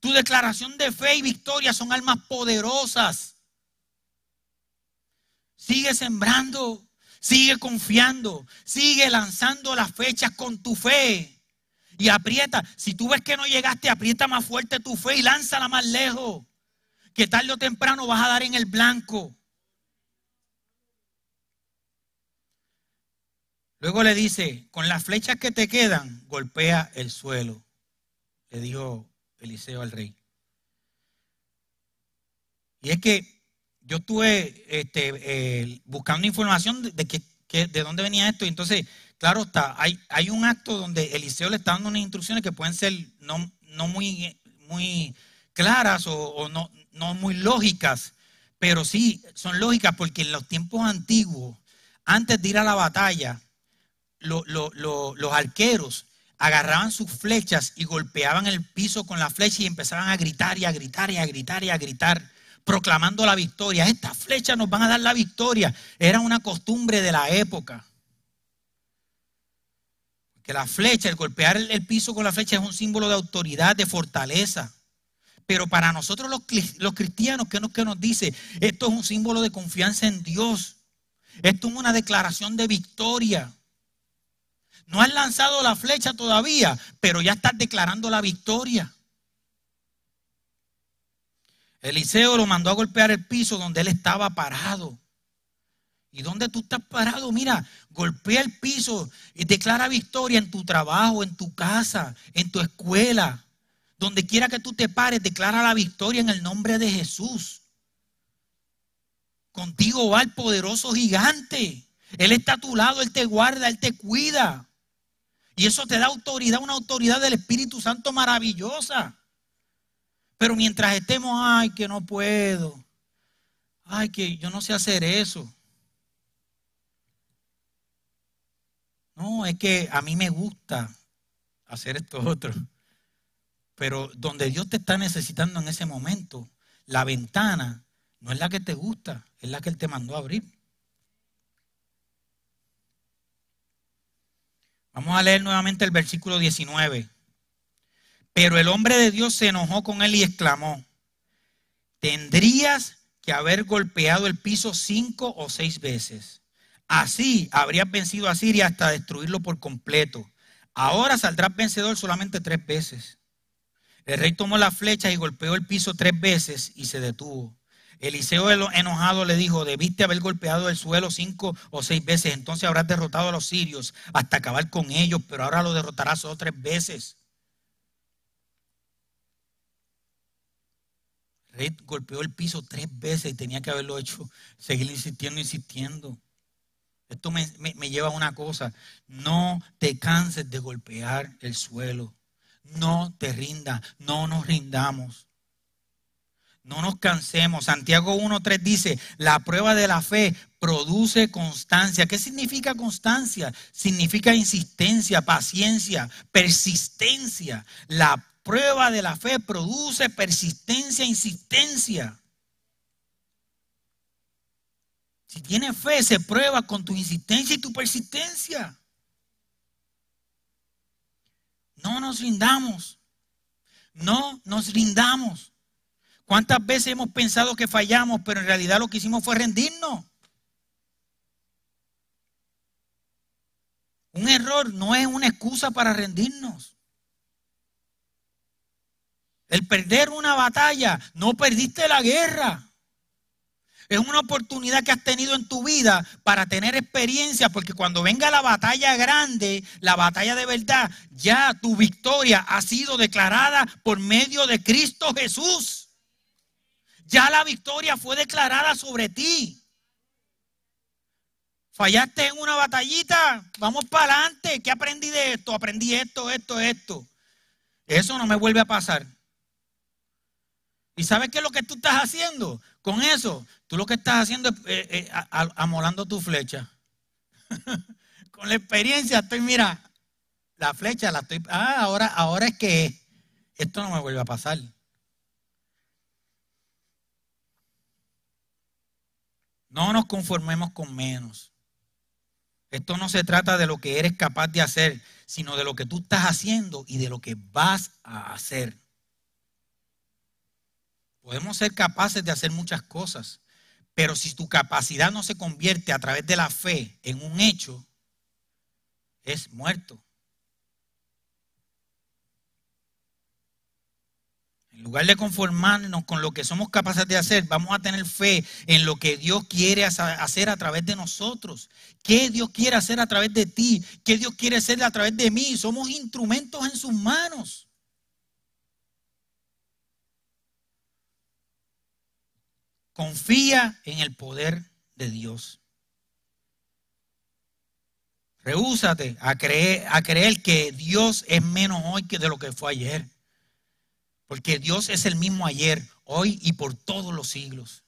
Tu declaración de fe y victoria son almas poderosas Sigue sembrando, sigue confiando, sigue lanzando las fechas con tu fe. Y aprieta. Si tú ves que no llegaste, aprieta más fuerte tu fe y lánzala más lejos. Que tarde o temprano vas a dar en el blanco. Luego le dice, con las flechas que te quedan, golpea el suelo. Le dijo Eliseo al rey. Y es que yo estuve este, eh, buscando información de, que, de dónde venía esto. Y entonces, claro está, hay, hay un acto donde Eliseo le está dando unas instrucciones que pueden ser no, no muy, muy claras o, no, no muy lógicas, pero sí son lógicas porque en los tiempos antiguos, antes de ir a la batalla, los arqueros agarraban sus flechas y golpeaban el piso con la flecha y empezaban a gritar y a gritar y a gritar y a gritar, proclamando la victoria. Estas flechas nos van a dar la victoria. Era una costumbre de la época. Que la flecha, el golpear el piso con la flecha es un símbolo de autoridad, de fortaleza. Pero para nosotros los, cristianos, ¿qué nos, ¿qué nos dice? Esto es un símbolo de confianza en Dios. Esto es una declaración de victoria. No has lanzado la flecha todavía, pero ya estás declarando la victoria. Eliseo lo mandó a golpear el piso donde él estaba parado. ¿Y dónde tú estás parado? Mira, golpea el piso y declara victoria en tu trabajo, en tu casa, en tu escuela. Donde quiera que tú te pares, declara la victoria en el nombre de Jesús. Contigo va el poderoso gigante. Él está a tu lado, Él te guarda, Él te cuida. Y eso te da autoridad, una autoridad del Espíritu Santo maravillosa. Pero mientras estemos, ay, que no puedo. Ay, que yo no sé hacer eso. No, es que a mí me gusta hacer esto otro. Pero donde Dios te está necesitando en ese momento, la ventana no es la que te gusta, es la que Él te mandó a abrir. Vamos a leer nuevamente el versículo 19. Pero el hombre de Dios se enojó con él y exclamó, tendrías que haber golpeado el piso cinco o seis veces. Así habrías vencido a Siria hasta destruirlo por completo. Ahora saldrás vencedor solamente tres veces. El rey tomó la flecha y golpeó el piso tres veces y se detuvo. Eliseo enojado le dijo, debiste haber golpeado el suelo cinco o seis veces, entonces habrás derrotado a los sirios hasta acabar con ellos, pero ahora lo derrotarás solo tres veces. Rey golpeó el piso tres veces y tenía que haberlo hecho, seguir insistiendo, insistiendo. Esto me, me lleva a una cosa, no te canses de golpear el suelo, no te rindas, no nos rindamos. No nos cansemos. Santiago 1.3 dice, la prueba de la fe produce constancia. ¿Qué significa constancia? Significa insistencia, paciencia, persistencia. La prueba de la fe produce persistencia, insistencia. Si tienes fe, se prueba con tu insistencia y tu persistencia. No nos rindamos. No nos rindamos. ¿Cuántas veces hemos pensado que fallamos, pero en realidad lo que hicimos fue rendirnos? Un error no es una excusa para rendirnos. El perder una batalla, no perdiste la guerra. Es una oportunidad que has tenido en tu vida para tener experiencia, porque cuando venga la batalla grande, la batalla de verdad, ya tu victoria ha sido declarada por medio de Cristo Jesús. Ya la victoria fue declarada sobre ti. Fallaste en una batallita, vamos para adelante. ¿Qué aprendí de esto? Aprendí esto, esto, esto. Eso no me vuelve a pasar. ¿Y sabes qué es lo que tú estás haciendo con eso? Tú lo que estás haciendo es eh, eh, amolando tu flecha. con la experiencia estoy, mira, la flecha la estoy... Ah, ahora, ahora es que esto no me vuelve a pasar. No nos conformemos con menos. Esto no se trata de lo que eres capaz de hacer, sino de lo que tú estás haciendo y de lo que vas a hacer. Podemos ser capaces de hacer muchas cosas, pero si tu capacidad no se convierte a través de la fe en un hecho, es muerto. En lugar de conformarnos con lo que somos capaces de hacer, vamos a tener fe en lo que Dios quiere hacer a través de nosotros. ¿Qué Dios quiere hacer a través de ti? ¿Qué Dios quiere hacer a través de mí? Somos instrumentos en sus manos. Confía en el poder de Dios. Rehúsate a creer, a creer que Dios es menos hoy que de lo que fue ayer. Porque Dios es el mismo ayer, hoy y por todos los siglos.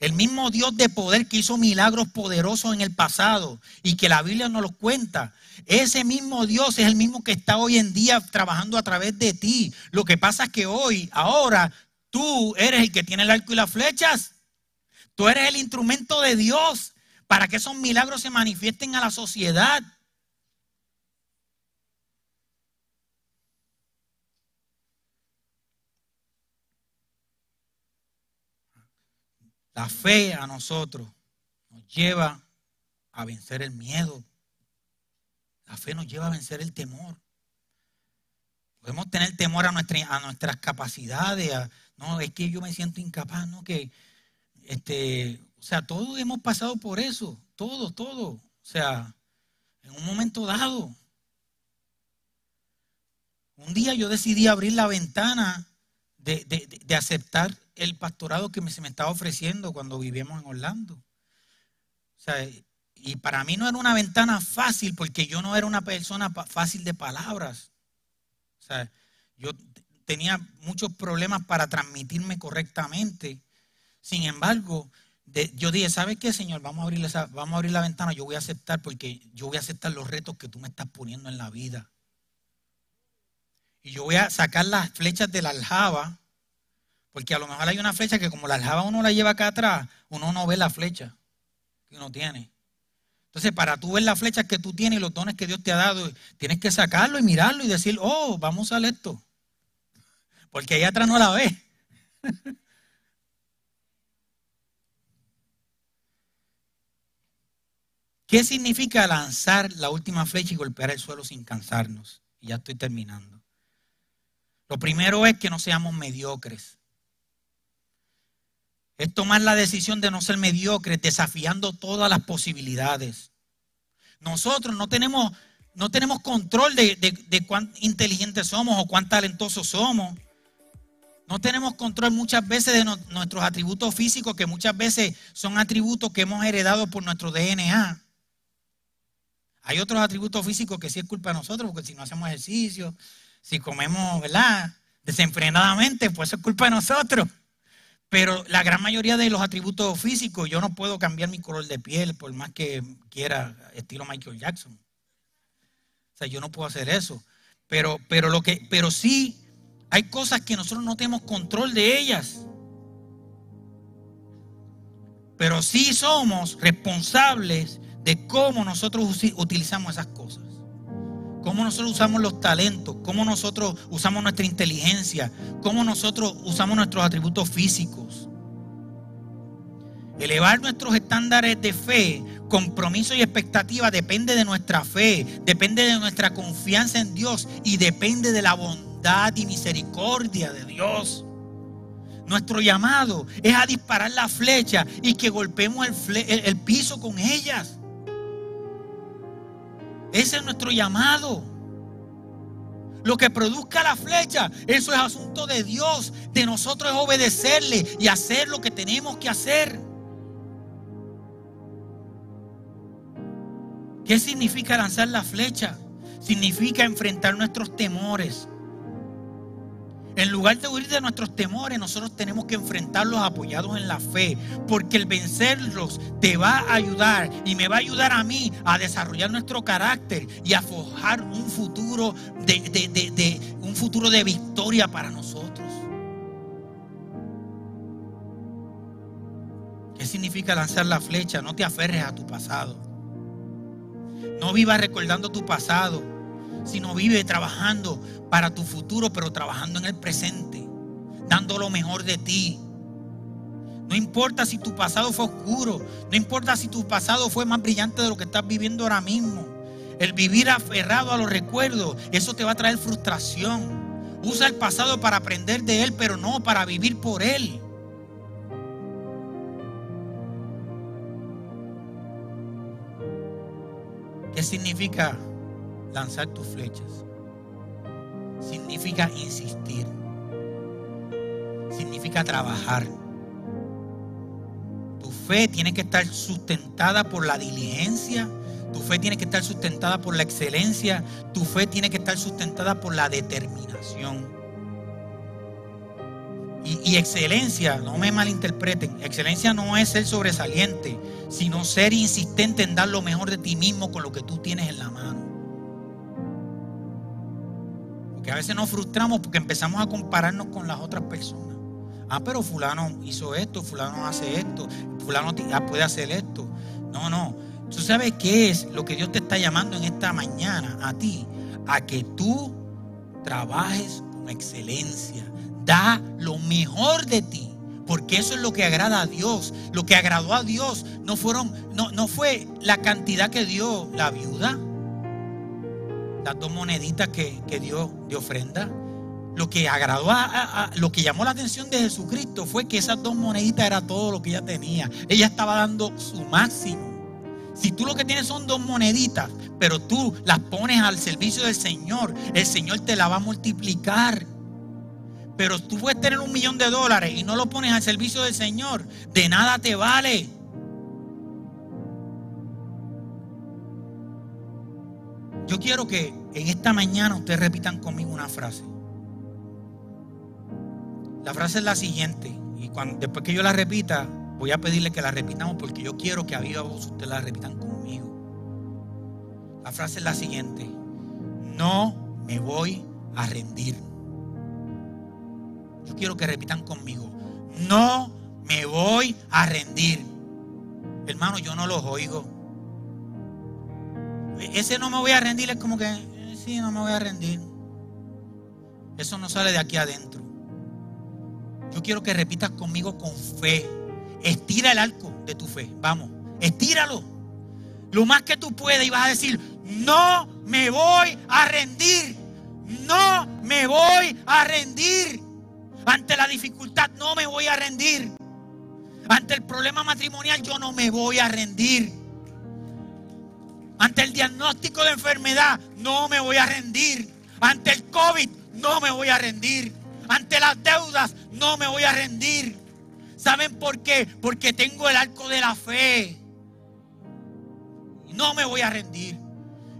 El mismo Dios de poder que hizo milagros poderosos en el pasado y que la Biblia nos los cuenta. Ese mismo Dios es el mismo que está hoy en día trabajando a través de ti. Lo que pasa es que hoy, ahora, tú eres el que tiene el arco y las flechas. Tú eres el instrumento de Dios para que esos milagros se manifiesten a la sociedad. La fe a nosotros nos lleva a vencer el miedo. La fe nos lleva a vencer el temor. Podemos tener temor a, a nuestras capacidades. No, es que yo me siento incapaz, no, que, este, o sea, todos hemos pasado por eso, todo, todo. O sea, en un momento dado. Un día yo decidí abrir la ventana de, de aceptar el pastorado que se me estaba ofreciendo cuando vivíamos en Orlando. O sea, y para mí no era una ventana fácil porque yo no era una persona fácil de palabras. O sea, yo tenía muchos problemas para transmitirme correctamente. Sin embargo, yo dije, ¿sabes qué, Señor? Vamos a, abrir la ventana, yo voy a aceptar porque yo voy a aceptar los retos que tú me estás poniendo en la vida. Y yo voy a sacar las flechas de la aljaba porque a lo mejor hay una flecha que como la aljaba uno la lleva acá atrás, uno no ve la flecha que uno tiene. Entonces, para tú ver la flecha que tú tienes y los dones que Dios te ha dado, tienes que sacarlo y mirarlo y decir, oh, vamos a usar esto. Porque allá atrás no la ve. ¿Qué significa lanzar la última flecha y golpear el suelo sin cansarnos? Y ya estoy terminando. Lo primero es que no seamos mediocres es tomar la decisión de no ser mediocres, desafiando todas las posibilidades. Nosotros no tenemos, no tenemos control de, de cuán inteligentes somos o cuán talentosos somos. No tenemos control muchas veces de nuestros atributos físicos, que muchas veces son atributos que hemos heredado por nuestro DNA. Hay otros atributos físicos que sí es culpa de nosotros, porque si no hacemos ejercicio, si comemos, ¿verdad? Desenfrenadamente, pues es culpa de nosotros. Pero la gran mayoría de los atributos físicos, yo no puedo cambiar mi color de piel por más que quiera, estilo Michael Jackson. O sea, yo no puedo hacer eso. Pero, pero, lo que, pero sí hay cosas que nosotros no tenemos control de ellas. Pero sí somos responsables de cómo nosotros utilizamos esas cosas cómo nosotros usamos los talentos, cómo nosotros usamos nuestra inteligencia, cómo nosotros usamos nuestros atributos físicos. Elevar nuestros estándares de fe, compromiso y expectativa depende de nuestra fe, depende de nuestra confianza en Dios y depende de la bondad y misericordia de Dios. Nuestro llamado es a disparar la flecha y que golpeemos el, el piso con ellas. Ese es nuestro llamado. Lo que produzca la flecha, eso es asunto de Dios. De nosotros es obedecerle y hacer lo que tenemos que hacer. ¿Qué significa lanzar la flecha? Significa enfrentar nuestros temores, en lugar de huir de nuestros temores, nosotros tenemos que enfrentarlos apoyados en la fe, porque el vencerlos te va a ayudar y me va a ayudar a mí a desarrollar nuestro carácter y a forjar un futuro de, un futuro de victoria para nosotros. ¿Qué significa lanzar la flecha? No te aferres a tu pasado. No vivas recordando tu pasado, sino vive trabajando para tu futuro, pero trabajando en el presente, dando lo mejor de ti. No importa si tu pasado fue oscuro, no importa si tu pasado fue más brillante de lo que estás viviendo ahora mismo. El vivir aferrado a los recuerdos, eso te va a traer frustración. Usa el pasado para aprender de él, pero no para vivir por él. ¿Qué significa lanzar tus flechas? significa insistir, significa trabajar. Tu fe tiene que estar sustentada por la diligencia, tu fe tiene que estar sustentada por la excelencia, tu fe tiene que estar sustentada por la determinación. Y, excelencia, no me malinterpreten, excelencia no es ser sobresaliente, sino ser insistente en dar lo mejor de ti mismo con lo que tú tienes en la mano. Porque a veces nos frustramos porque empezamos a compararnos con las otras personas. Ah, pero fulano hizo esto, fulano hace esto, fulano ah, puede hacer esto. No, no. ¿Tú sabes qué es lo que Dios te está llamando en esta mañana a ti? A que tú trabajes con excelencia. Da lo mejor de ti. Porque eso es lo que agrada a Dios. Lo que agradó a Dios no fueron, no, no fue la cantidad que dio la viuda. Las dos moneditas que, dio de ofrenda. Lo que agradó a, lo que llamó la atención de Jesucristo fue que esas dos moneditas era todo lo que ella tenía. Ella estaba dando su máximo. Si tú lo que tienes son dos moneditas, pero tú las pones al servicio del Señor, el Señor te la va a multiplicar. Pero tú puedes tener un millón de dólares y no lo pones al servicio del Señor, de nada te vale. Quiero que en esta mañana ustedes repitan conmigo una frase. La frase es la siguiente, y cuando, después que yo la repita, Voy a pedirle que la repitamos porque yo quiero que a viva voz ustedes la repitan conmigo. La frase es la siguiente. No me voy a rendir. Yo quiero que repitan conmigo. No me voy a rendir. Hermano, yo no los oigo. Ese no me voy a rendir es como que, eh, sí, no me voy a rendir. Eso no sale de aquí adentro. Yo quiero que repitas conmigo con fe. Estira el arco de tu fe. Vamos, estíralo. Lo más que tú puedas y vas a decir, no me voy a rendir. No me voy a rendir. Ante la dificultad no me voy a rendir. Ante el problema matrimonial yo no me voy a rendir. Ante el diagnóstico de enfermedad no me voy a rendir. Ante el COVID no me voy a rendir. Ante las deudas no me voy a rendir. ¿Saben por qué? Porque tengo el arco de la fe. No me voy a rendir.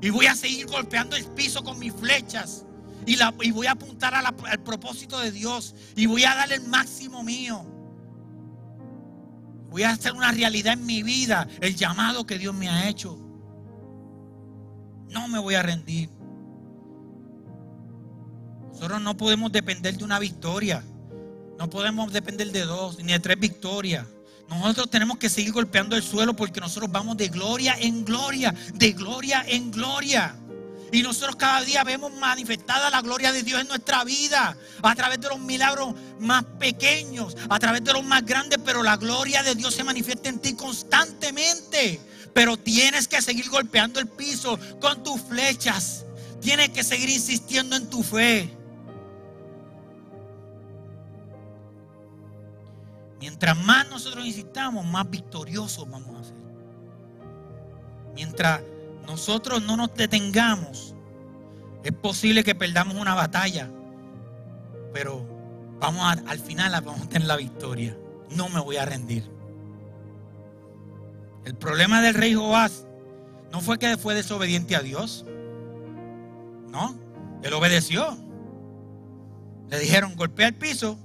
Y voy a seguir golpeando el piso con mis flechas. Y, voy a apuntar al propósito de Dios. Y voy a darle el máximo mío. Voy a hacer una realidad en mi vida. El llamado que Dios me ha hecho. No me voy a rendir. Nosotros no podemos depender de una victoria. No podemos depender de dos ni de tres victorias. Nosotros tenemos que seguir golpeando el suelo porque nosotros vamos de gloria en gloria, de gloria en gloria. Y nosotros cada día vemos manifestada la gloria de Dios en nuestra vida, a través de los milagros más pequeños, a través de los más grandes, pero la gloria de Dios se manifiesta en ti constantemente. Pero tienes que seguir golpeando el piso con tus flechas. Tienes que seguir insistiendo en tu fe. Mientras más nosotros insistamos, más victoriosos vamos a ser. Mientras nosotros no nos detengamos, es posible que perdamos una batalla, pero vamos al final vamos a tener la victoria. No me voy a rendir. El problema del rey Joás no fue que fue desobediente a Dios. No, él obedeció. Le dijeron golpea el piso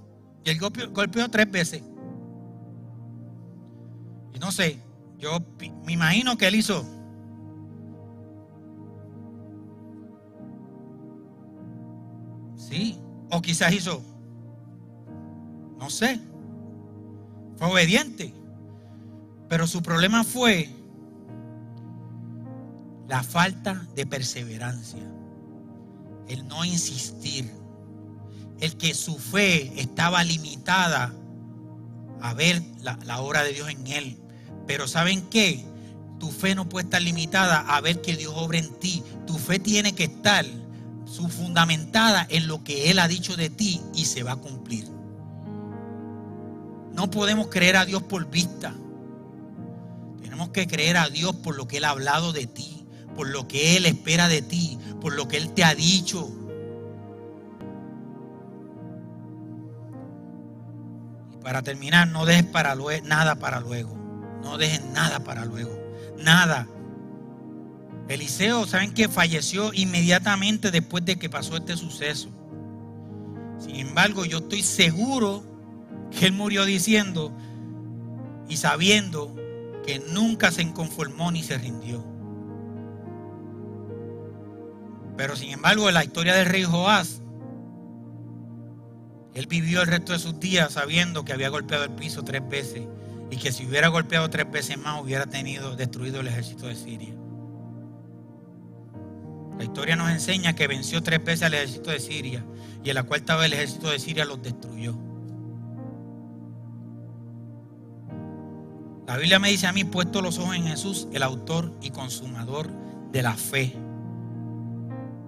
y él golpeó tres veces. Y no sé, yo me imagino que él hizo. Sí, o quizás hizo. No sé. Fue obediente. Pero su problema fue la falta de perseverancia. El no insistir. El que su fe estaba limitada a ver la, obra de Dios en él. Pero ¿saben qué? Tu fe no puede estar limitada a ver que Dios obra en ti. Tu fe tiene que estar fundamentada en lo que Él ha dicho de ti y se va a cumplir. No podemos creer a Dios por vista. Tenemos que creer a Dios por lo que Él ha hablado de ti, por lo que Él espera de ti, por lo que Él te ha dicho. Y para terminar, no dejes para nada para luego. No dejen nada para luego. Nada. Eliseo, ¿saben que falleció inmediatamente después de que pasó este suceso? Sin embargo, yo estoy seguro que él murió diciendo y sabiendo que nunca se inconformó ni se rindió. Pero sin embargo, en la historia del rey Joás, él vivió el resto de sus días sabiendo que había golpeado el piso tres veces y que si hubiera golpeado tres veces más hubiera tenido destruido el ejército de Siria. La historia nos enseña que venció tres veces al ejército de Siria y en la cuarta vez el ejército de Siria los destruyó. La Biblia me dice a mí, puesto los ojos en Jesús, el autor y consumador de la fe.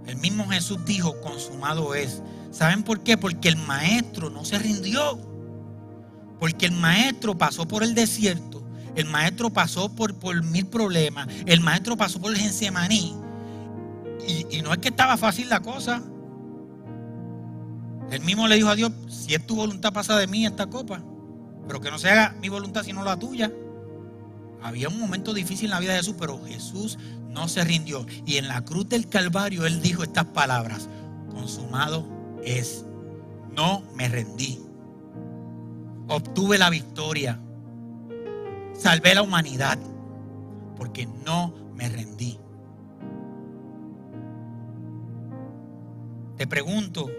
El mismo Jesús dijo, consumado es. ¿Saben por qué? Porque el maestro no se rindió. Porque el maestro pasó por el desierto. El maestro pasó por, por mil problemas. El maestro pasó por el Gensemaní. Y, y no es que estaba fácil la cosa. Él mismo le dijo a Dios, si es tu voluntad pasa de mí esta copa. Pero que no se haga mi voluntad sino la tuya. Había un momento difícil en la vida de Jesús, pero Jesús no se rindió. Y en la cruz del Calvario Él dijo estas palabras, consumado es, no me rendí. Obtuve la victoria. Salvé la humanidad porque no me rendí. Te pregunto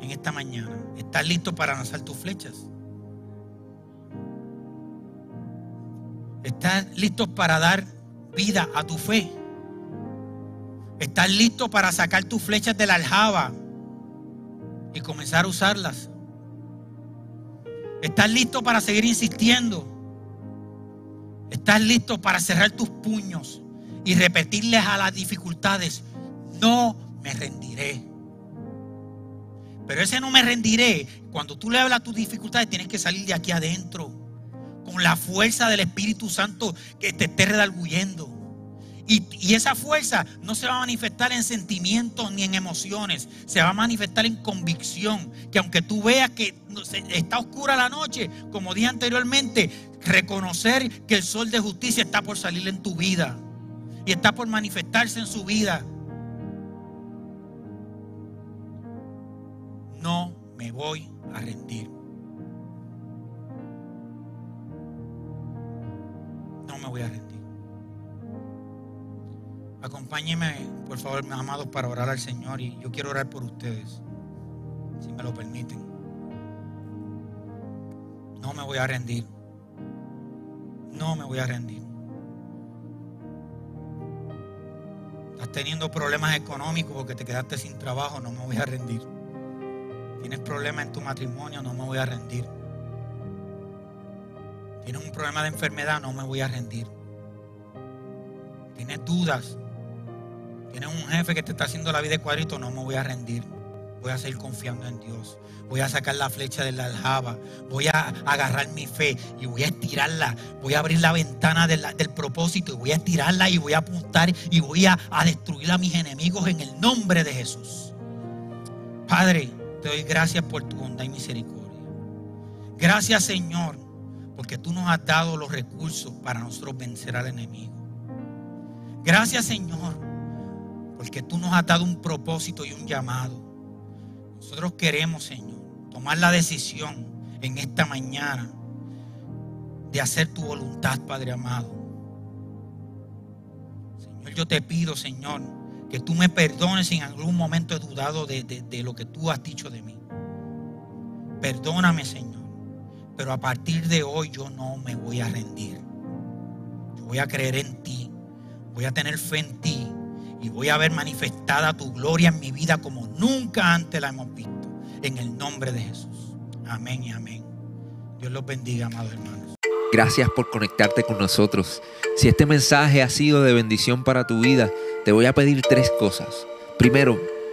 en esta mañana, ¿estás listo para lanzar tus flechas? ¿Estás listo para dar vida a tu fe? ¿Estás listo para sacar tus flechas de la aljaba y comenzar a usarlas? ¿Estás listo para seguir insistiendo? ¿Estás listo para cerrar tus puños y repetirles a las dificultades, no me rendiré? Pero ese no me rendiré, cuando tú le hablas a tus dificultades, tienes que salir de aquí adentro con la fuerza del Espíritu Santo que te esté redarguyendo. Y, y, esa fuerza no se va a manifestar en sentimientos ni en emociones, se va a manifestar en convicción. Que aunque tú veas que está oscura la noche, como dije anteriormente, reconocer que el sol de justicia está por salir en tu vida y está por manifestarse en su vida. No me voy a rendir. Me voy a rendir. Acompáñenme, por favor, mis amados, para orar al Señor y yo quiero orar por ustedes, si me lo permiten. No me voy a rendir. No me voy a rendir. Estás teniendo problemas económicos porque te quedaste sin trabajo, no me voy a rendir. Tienes problemas en tu matrimonio, no me voy a rendir. Tienes un problema de enfermedad, no me voy a rendir. Tienes dudas. Tienes un jefe que te está haciendo la vida de cuadrito, no me voy a rendir. Voy a seguir confiando en Dios. Voy a sacar la flecha de la aljaba. Voy a agarrar mi fe y voy a estirarla. Voy a abrir la ventana del propósito y voy a estirarla y voy a apuntar y voy a, a destruir a mis enemigos en el nombre de Jesús. Padre, te doy gracias por tu bondad y misericordia. Gracias, Señor, porque tú nos has dado los recursos para nosotros vencer al enemigo. Gracias Señor, porque tú nos has dado un propósito y un llamado. Nosotros queremos, Señor, tomar la decisión en esta mañana de hacer tu voluntad, Padre amado. Señor, yo te pido, Señor, que tú me perdones si en algún momento he dudado de, de lo que tú has dicho de mí. Perdóname, Señor. Pero a partir de hoy yo no me voy a rendir. Yo voy a creer en ti. Voy a tener fe en ti. Y voy a ver manifestada tu gloria en mi vida como nunca antes la hemos visto. En el nombre de Jesús. Amén y amén. Dios los bendiga, amados hermanos. Gracias por conectarte con nosotros. Si este mensaje ha sido de bendición para tu vida, te voy a pedir tres cosas. Primero,